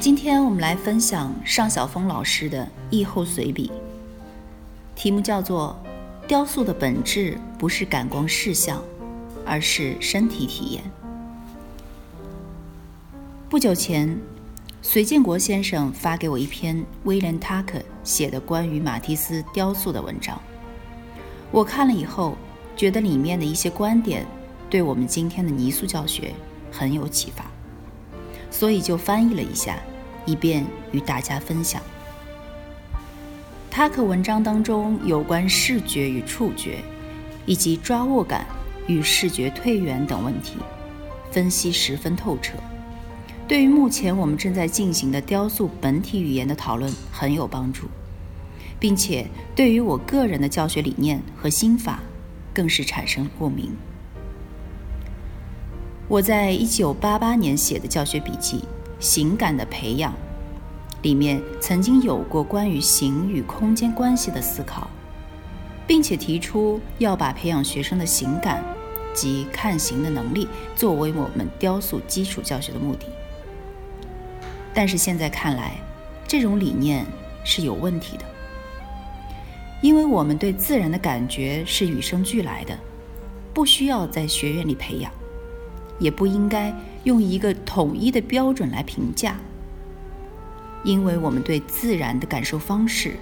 今天我们来分享尚晓峰老师的译后随笔，题目叫做《雕塑的本质不是感光视像，而是身体体验》。不久前，隋建国先生发给我一篇威廉·塔克写的关于马蒂斯雕塑的文章，我看了以后，觉得里面的一些观点对我们今天的泥塑教学很有启发，所以就翻译了一下。以便与大家分享。塔克文章当中有关视觉与触觉，以及抓握感与视觉退远等问题，分析十分透彻，对于目前我们正在进行的雕塑本体语言的讨论很有帮助，并且对于我个人的教学理念和心法，更是产生了共鸣。我在一九八八年写的教学笔记。形感的培养，里面曾经有过关于形与空间关系的思考，并且提出要把培养学生的情感及看形的能力作为我们雕塑基础教学的目的。但是现在看来，这种理念是有问题的，因为我们对自然的感觉是与生俱来的，不需要在学院里培养。也不应该用一个统一的标准来评价，因为我们对自然的感受方式，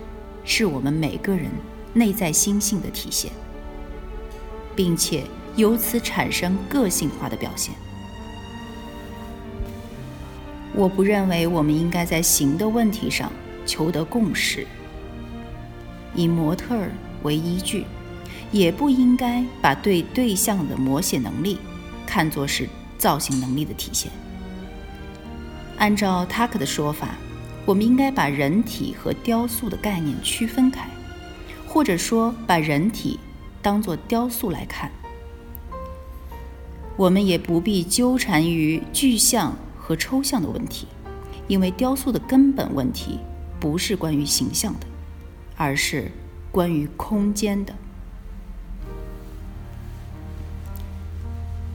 是我们每个人内在心性的体现，并且由此产生个性化的表现。我不认为我们应该在形的问题上求得共识，以模特儿为依据，也不应该把对对象的摹写能力。看作是造型能力的体现。按照塔克的说法，我们应该把人体和雕塑的概念区分开，或者说把人体当作雕塑来看。我们也不必纠缠于具象和抽象的问题，因为雕塑的根本问题不是关于形象的，而是关于空间的。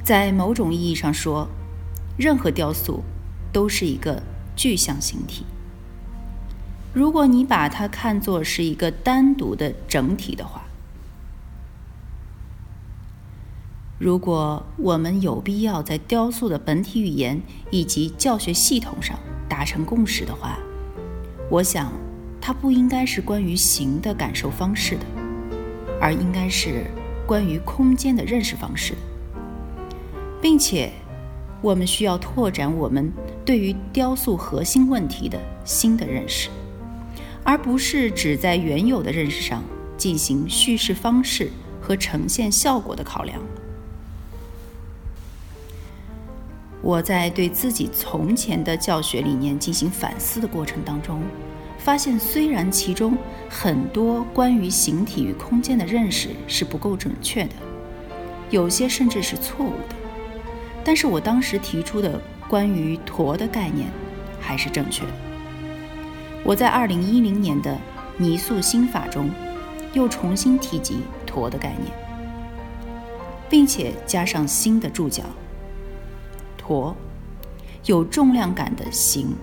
在某种意义上说，任何雕塑都是一个具象形体。如果你把它看作是一个单独的整体的话，如果我们有必要在雕塑的本体语言以及教学系统上达成共识的话，我想它不应该是关于形的感受方式的，而应该是关于空间的认识方式的。并且，我们需要拓展我们对于雕塑核心问题的新的认识，而不是只在原有的认识上进行叙事方式和呈现效果的考量。我在对自己从前的教学理念进行反思的过程当中，发现虽然其中很多关于形体与空间的认识是不够准确的，有些甚至是错误的。但是我当时提出的关于驼的概念还是正确的。我在二零一零年的泥塑心法中又重新提及驼的概念，并且加上新的注脚：驼有重量感的形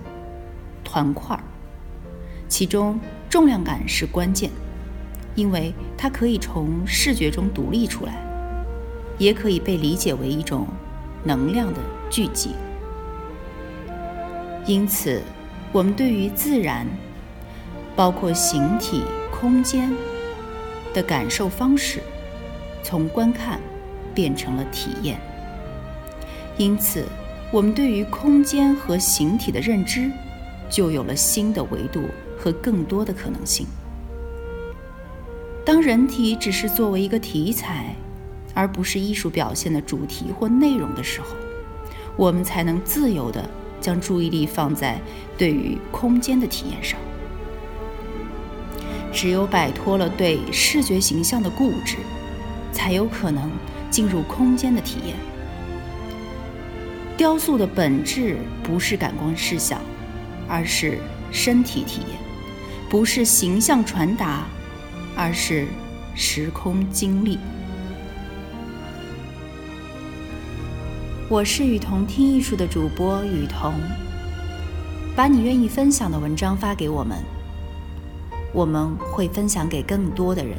团块，其中重量感是关键，因为它可以从视觉中独立出来，也可以被理解为一种。能量的聚集，因此，我们对于自然，包括形体、空间的感受方式，从观看变成了体验。因此，我们对于空间和形体的认知，就有了新的维度和更多的可能性。当人体只是作为一个题材，而不是艺术表现的主题或内容的时候，我们才能自由地将注意力放在对于空间的体验上。只有摆脱了对视觉形象的固执，才有可能进入空间的体验。雕塑的本质不是感官视想，而是身体体验；不是形象传达，而是时空经历。我是雨桐听艺术的主播雨桐，把你愿意分享的文章发给我们。我们会分享给更多的人。